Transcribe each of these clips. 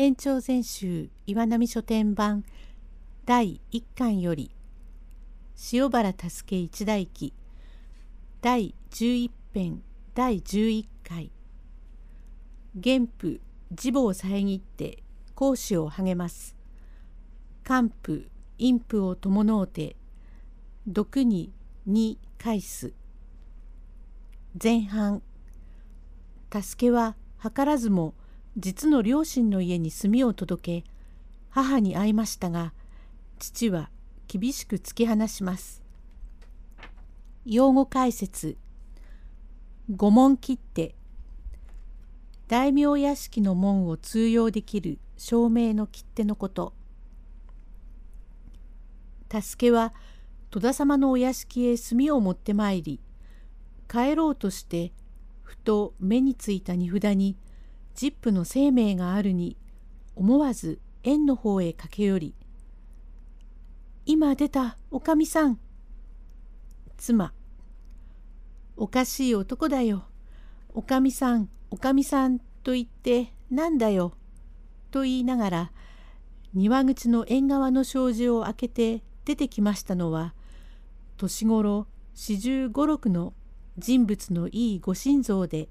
延長全集岩波書店版第1巻より塩原助一代記第11編第11回原譜自母を遮って講師を励ます。還付陰譜を伴うて毒にに返す。前半助けは図らずも実の両親の家に炭を届け母に会いましたが父は厳しく突き放します。用語解説五門切って大名屋敷の門を通用できる証明の切手のこと。助けは戸田様のお屋敷へ炭を持ってまいり帰ろうとしてふと目についた荷札にジップの生命があるに思わず縁の方へ駆け寄り「今出たおかみさん」妻「おかしい男だよ。おかみさんおかみさんと言ってなんだよ」と言いながら庭口の縁側の障子を開けて出てきましたのは年頃四十五六の人物のいいご心臓で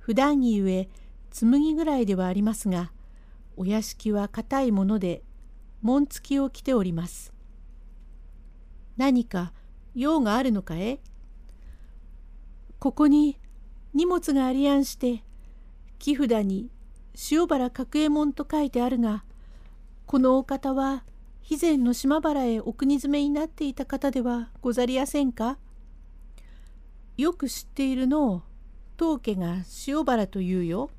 普段着ゆえ紬ぐらいではありますがお屋敷は固いもので紋付きを着ております。何か用があるのかえ？ここに荷物がありやんして木札に塩原角右衛門と書いてあるがこのお方は肥前の島原へお国詰めになっていた方ではござりやせんか？よく知っているのを当家が塩原というよ。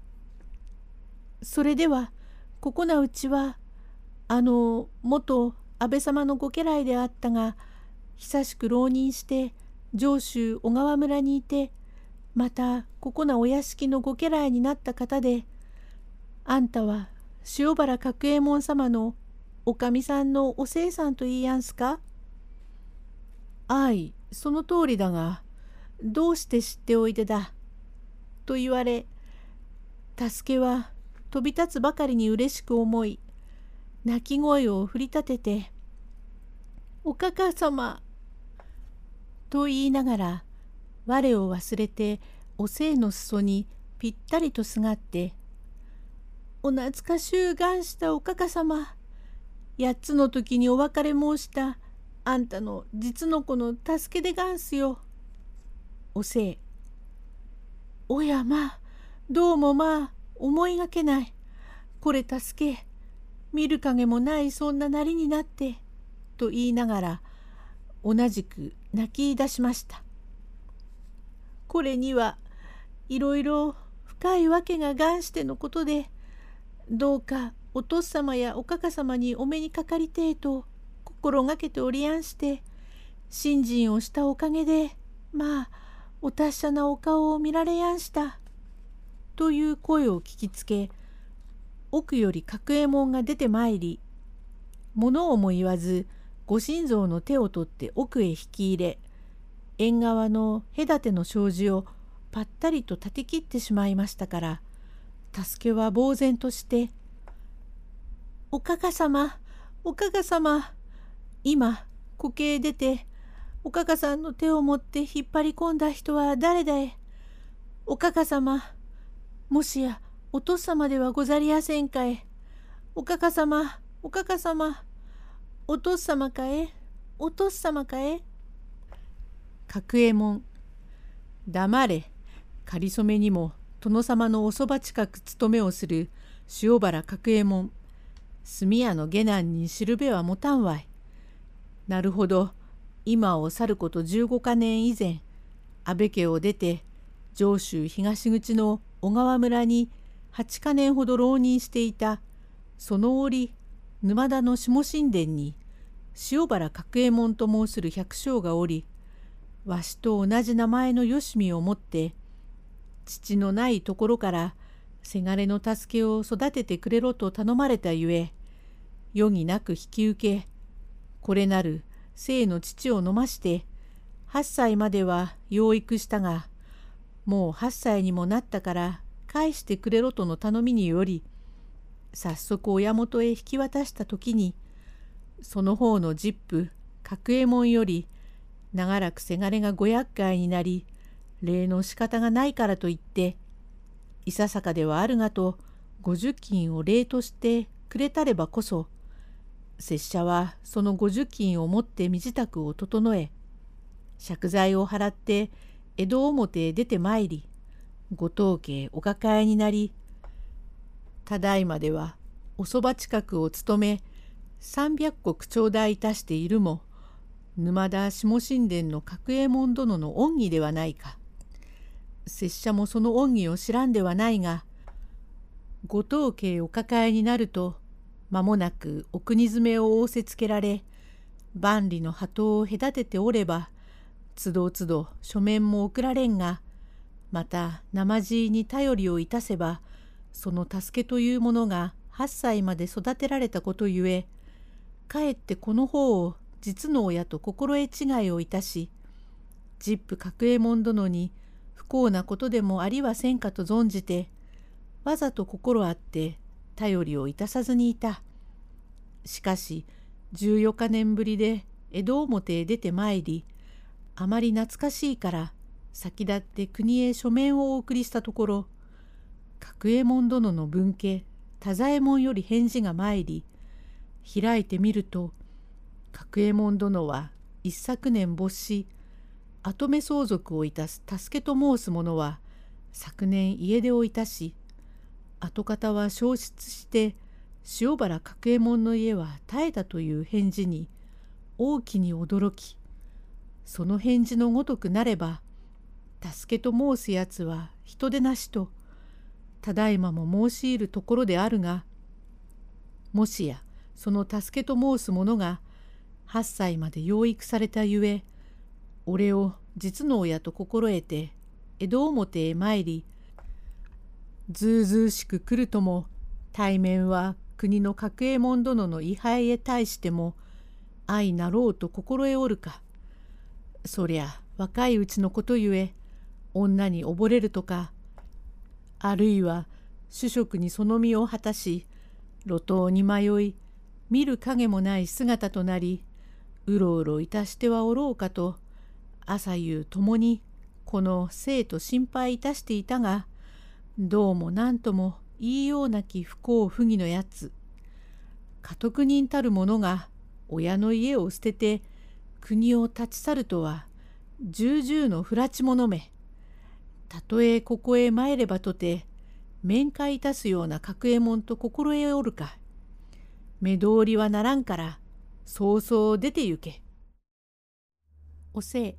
それではここなうちはあの元安倍様のご家来であったが久しく浪人して上州小川村にいてまたここなお屋敷のご家来になった方であんたは塩原角右衛門様のおかみさんのおせいさんと言いやんすか？あいその通りだがどうして知っておいでだ」と言われ助けは飛び立つばかりに嬉しく思い泣き声を振り立てて「おかか様」と言いながら我を忘れておせいの裾にぴったりとすがって「お懐かしゅうがんしたおかか様八つの時にお別れ申したあんたの実の子の助けでがんすよ」おせい「おやまあどうもまあ思いがけない。これ助け。見る影もないそんななりになって。と言いながら同じく泣き出しました。これにはいろいろ深いわけが願してのことでどうかお父様やおかか様にお目にかかりてえと心がけておりやんして信心をしたおかげでまあお達者なお顔を見られやんした。という声を聞きつけ奥より角右衛門が出てまいり物をも言わずご心臓の手を取って奥へ引き入れ縁側の隔ての障子をぱったりと立て切ってしまいましたから助けは呆然として「おかか様おかか様今固形出ておかかさんの手を持って引っ張り込んだ人は誰だい？おかか様もしやお父様ではござりやせんかえ。おかか様、おかか様、お父様かえ、お父様かえ。角右衛門、黙れ、かりそめにも殿様のおそば近く務めをする塩原角右衛門、炭屋の下男にしるべは持たんわい。なるほど、今を去ること15か年以前、安倍家を出て、上州東口の小川村に8か年ほど浪人していたその折沼田の下神殿に塩原角右衛門と申する百姓がおりわしと同じ名前のよしみを持って父のないところからせがれの助けを育ててくれろと頼まれたゆえ余儀なく引き受けこれなる生の父を飲まして8歳までは養育したがもう8歳にもなったから返してくれろとの頼みにより早速親元へ引き渡した時にその方のジップ角右衛門より長らくせがれがご厄介になり礼の仕方がないからといっていささかではあるがと五十金を礼としてくれたればこそ拙者はその五十金を持って身支度を整え借財を払って江戸表へ出てまいりご当家へお抱えになりただいまではおそば近くを務め300石頂戴いたしているも沼田下神殿の角右衛門殿の恩義ではないか。拙者もその恩義を知らんではないがご当家へお抱えになると間もなくお国詰めを仰せつけられ万里の鳩を隔てておればつどつど書面も送られんがまた生地に頼りをいたせばその助けというものが8歳まで育てられたことゆえかえってこの方を実の親と心得違いをいたしジップ角右衛門殿に不幸なことでもありはせんかと存じてわざと心あって頼りをいたさずにいた。しかし14日年ぶりで江戸表へ出てまいりあまり懐かしいから先立って国へ書面をお送りしたところ角右衛門殿の分家太左衛門より返事が参り開いてみると角右衛門殿は一昨年没し跡目相続をいたす助けと申す者は昨年家出をいたし跡方は消失して塩原角右衛門の家は絶えたという返事に大きに驚きその返事のごとくなれば助けと申すやつは人でなしとただいまも申し入るところであるがもしやその助けと申す者が8歳まで養育されたゆえ俺を実の親と心得て江戸表へ参りずうずうしく来るとも対面は国の角右衛門殿の位牌へ対しても愛なろうと心得おるか。そりゃ若いうちのことゆえ女に溺れるとかあるいは主食にその身を果たし路頭に迷い見る影もない姿となりうろうろいたしてはおろうかと朝夕ともにこの生と心配いたしていたがどうも何とも言いようなき不幸不義のやつ。家督人たる者が親の家を捨てて国を立ち去るとは重々の不埒者めたとえここへ参ればとて面会いたすような角右衛門と心得おるか目通りはならんからそうそう出て行け。おせい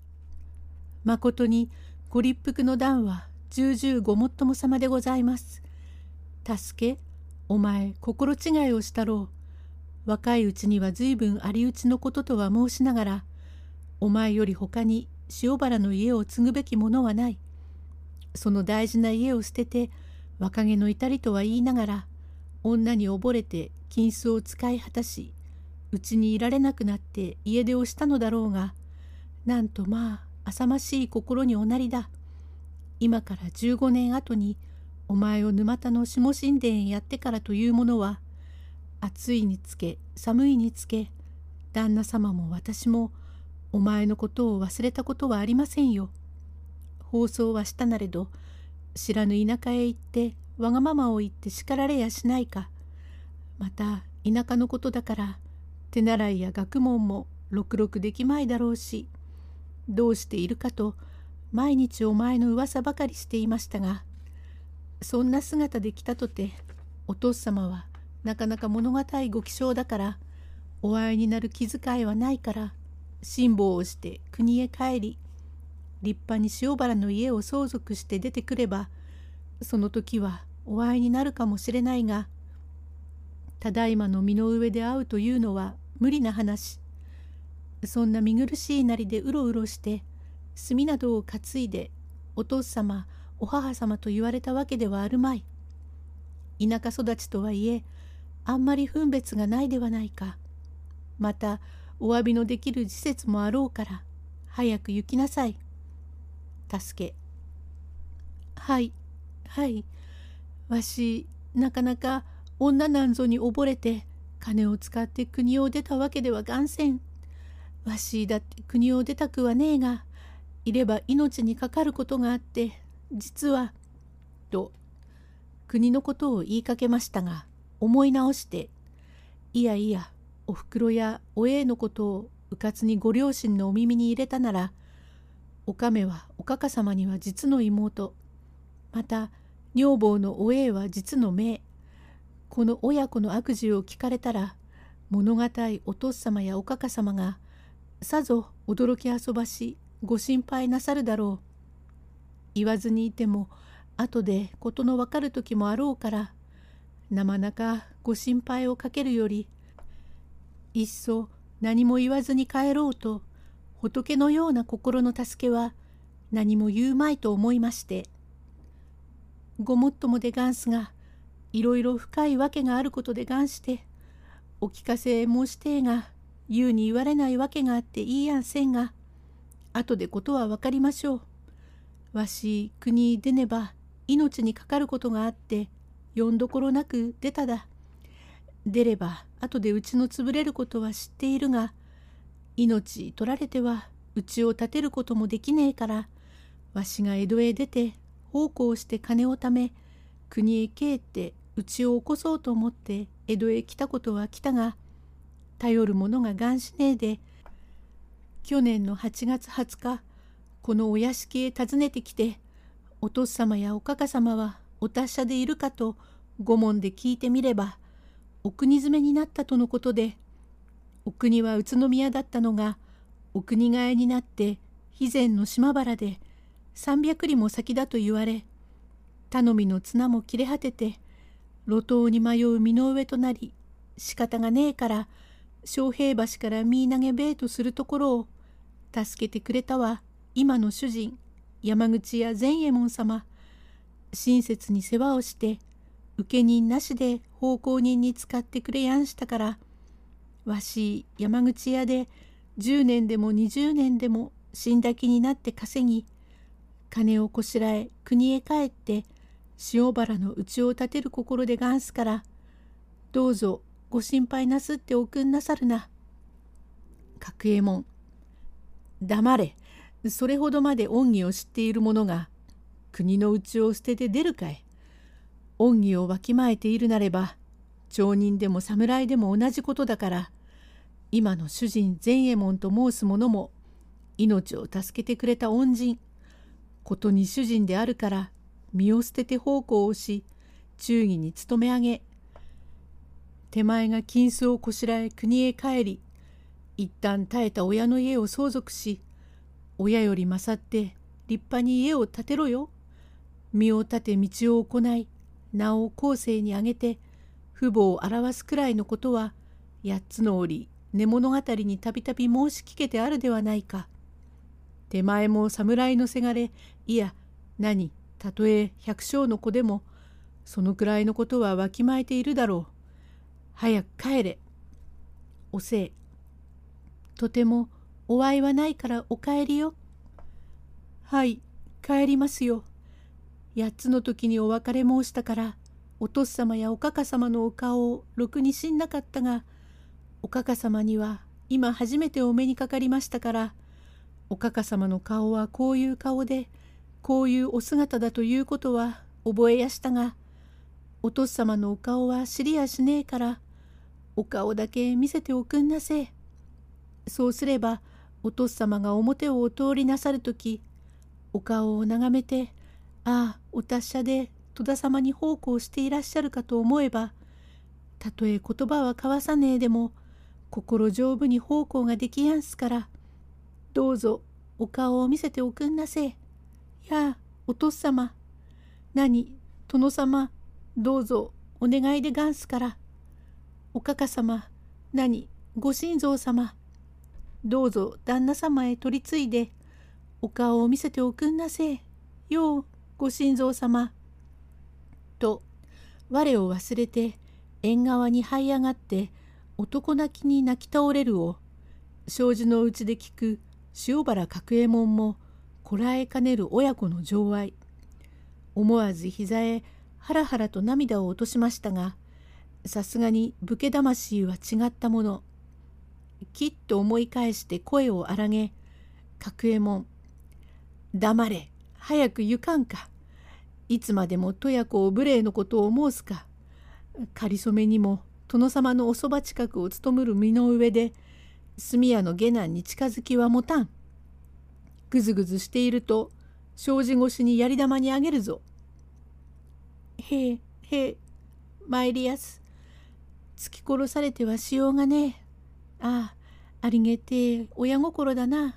まことにご立腹の段は重々ごもっとも様でございます。助けお前心違いをしたろう。若いうちには随分ありうちのこととは申しながらお前より他に塩原の家を継ぐべきものはない。その大事な家を捨てて若気の至りとは言いながら女に溺れて金子を使い果たしうちにいられなくなって家出をしたのだろうがなんとまあ浅ましい心におなりだ。今から15年後にお前を沼田の下神殿へやってからというものは暑いにつけ寒いにつけ旦那様も私もお前のことを忘れたことはありませんよ。放送はしたなれど知らぬ田舎へ行ってわがままを言って叱られやしないか。また田舎のことだから手習いや学問もろくろくできまいだろうしどうしているかと毎日お前の噂ばかりしていましたがそんな姿で来たとてお父様はなかなか物語いご気性だからお会いになる気遣いはないから辛抱をして国へ帰り立派に塩原の家を相続して出てくればその時はお会いになるかもしれないがただいまの身の上で会うというのは無理な話。そんな見苦しいなりでうろうろして炭などを担いでお父様お母様と言われたわけではあるまい。田舎育ちとはいえあんまり分別がないではないか。またお詫びのできる時節もあろうから早く行きなさい。助け。はい。はい。わしなかなか女なんぞに溺れて金を使って国を出たわけではがんせん。わしだって国を出たくはねえがいれば命にかかることがあって実は」と国のことを言いかけましたが思い直して「いやいやおふくろやおえいのことをうかつにご両親のお耳に入れたならおかめはおかか様には実の妹また女房のおえいは実の姪この親子の悪事を聞かれたら物語お父様やおかか様がさぞ驚き遊ばしご心配なさるだろう。言わずにいても後で事のわかる時もあろうからなまなかご心配をかけるよりいっそ何も言わずに帰ろうと仏のような心の助けは何も言うまいと思いましてごもっともでがんすがいろいろ深いわけがあることでがんしてお聞かせ申してえが言うに言われないわけがあっていいやんせんが後でことは分かりましょう。わし国出ねば命にかかることがあってよんどころなく出ただ。出れば後でうちの潰れることは知っているが命取られてはうちを立てることもできねえからわしが江戸へ出て奉公して金をため国へ帰ってうちを起こそうと思って江戸へ来たことは来たが頼る者ががんしねえで去年の8月20日このお屋敷へ訪ねてきてお父様やおかか様はお達者でいるかと御門で聞いてみればお国詰めになったとのことでお国は宇都宮だったのがお国替えになって肥前の島原で300里も先だと言われ頼みの綱も切れ果てて路頭に迷う身の上となり仕方がねえから昌平橋から見投げべえとするところを助けてくれたは今の主人山口屋善右衛門様。親切に世話をして請人なしで奉公人に使ってくれやんしたからわし山口屋で10年でも20年でも死んだ気になって稼ぎ金をこしらえ国へ帰って塩原の家を建てる心でがんすからどうぞご心配なすっておくんなさるな。角右衛門。黙れ。それほどまで恩義を知っている者が国の内を捨てて出るかい。恩義をわきまえているなれば町人でも侍でも同じことだから今の主人善右衛門と申す者も命を助けてくれた恩人ことに主人であるから身を捨てて奉公をし忠義に努め上げ手前が金子をこしらえ国へ帰り一旦耐えた親の家を相続し親より勝って立派に家を建てろよ。身を立て道を行い名を後世にあげて父母を表すくらいのことは八つの折寝物語にたびたび申し聞けてあるではないか。手前も侍のせがれいや何たとえ百姓の子でもそのくらいのことはわきまえているだろう。早く帰れ。おせい。とてもお会いはないからお帰りよ。はい、帰りますよ。八つの時にお別れ申したからお父様やおかか様のお顔をろくに知んなかったがおかか様には今初めてお目にかかりましたからおかか様の顔はこういう顔でこういうお姿だということは覚えやしたがお父様のお顔は知りやしねえからお顔だけ見せておくんなせえ。そうすればお父様が表をお通りなさる時お顔を眺めてああお達者で戸田様に奉公していらっしゃるかと思えばたとえ言葉は交わさねえでも心丈夫に奉公ができやんすからどうぞお顔を見せておくんなせえ。やあお父様何殿様どうぞお願いでがんすから。おかか様、何、ご神蔵様。どうぞ旦那様へ取り次いで、お顔を見せておくんなせえ。よう、ご神蔵様。と、我を忘れて、縁側に這い上がって、男泣きに泣き倒れるを、障子のうちで聞く塩原角右衛門も、こらえかねる親子の情愛。思わず膝へハラハラと涙を落としましたがさすがに武家魂は違ったもの。きっと思い返して声を荒げ、角右衛門、黙れ、早く行かんか。いつまでもとや子を無礼のことを申すか。かりそめにも殿様のおそば近くを務むる身の上で、炭屋の下男に近づきはもたん。ぐずぐずしていると、障子越しにやり玉にあげるぞ。へえ、へえ、参りやす。突き殺されてはしようがねえ。ああ、ありげてえ親心だな。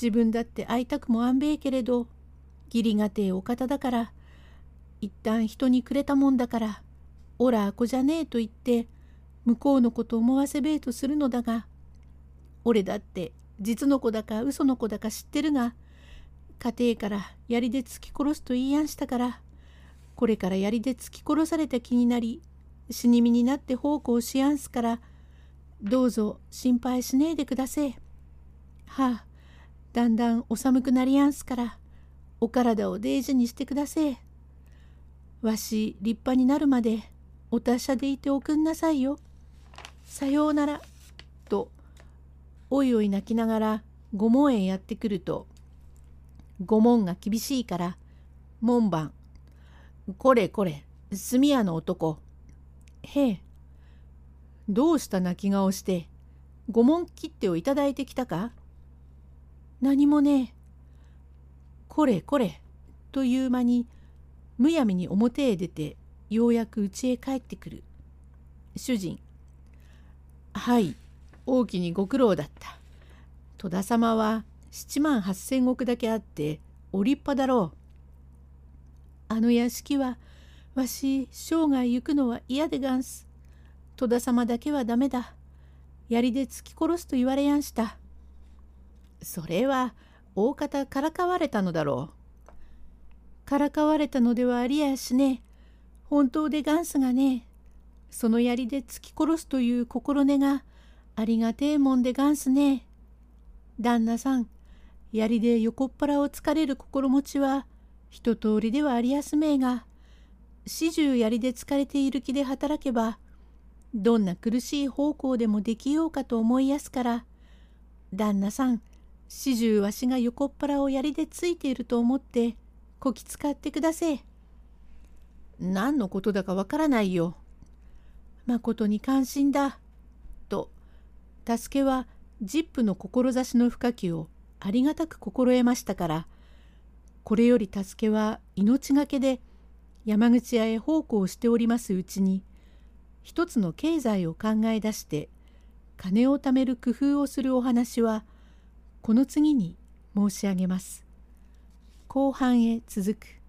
自分だって会いたくもあんべえけれど、義理がてえお方だから、一旦人にくれたもんだから、おらあこじゃねえと言って、向こうのこと思わせべえとするのだが、俺だって実の子だか嘘の子だか知ってるが、家庭から槍で突き殺すと言いやんしたから、これから槍で突き殺された気になり、死に身になって奉公しやんすから、どうぞ心配しねえでくだせえ。はあ、だんだんお寒くなりやんすから、お体を大事にしてくだせえ。わし立派になるまでお達者でいておくんなさいよ。さようなら。と、おいおい泣きながら御門へやってくると、御門が厳しいから、門番、これこれ、炭屋の男。へえ。どうした泣き顔して、御門切手をいただいてきたか？何もねえ。これこれ、という間に、むやみに表へ出て、ようやく家へ帰ってくる。主人。はい、大きにご苦労だった。戸田様は七万八千石だけあって、お立派だろう。あの屋敷はわし生涯行くのは嫌でがんす。戸田様だけはダメだ。槍で突き殺すと言われやんした。それは大方からかわれたのだろう。からかわれたのではありやしね。本当でガンスがね。その槍で突き殺すという心根がありがてえもんでガンスね。旦那さん、槍で横っ腹を突かれる心持ちは一通りではありやすめえが、始終槍で疲れている気で働けば、どんな苦しい方向でもできようかと思いやすから、旦那さん、始終わしが横っ腹を槍でついていると思って、こき使ってくだせえ。何のことだかわからないよ。まことに関心だ。と、助けはジップの志の深きをありがたく心得ましたから、これより助けは命がけで山口屋へ奉公しておりますうちに一つの経済を考え出して金を貯める工夫をするお話はこの次に申し上げます。後半へ続く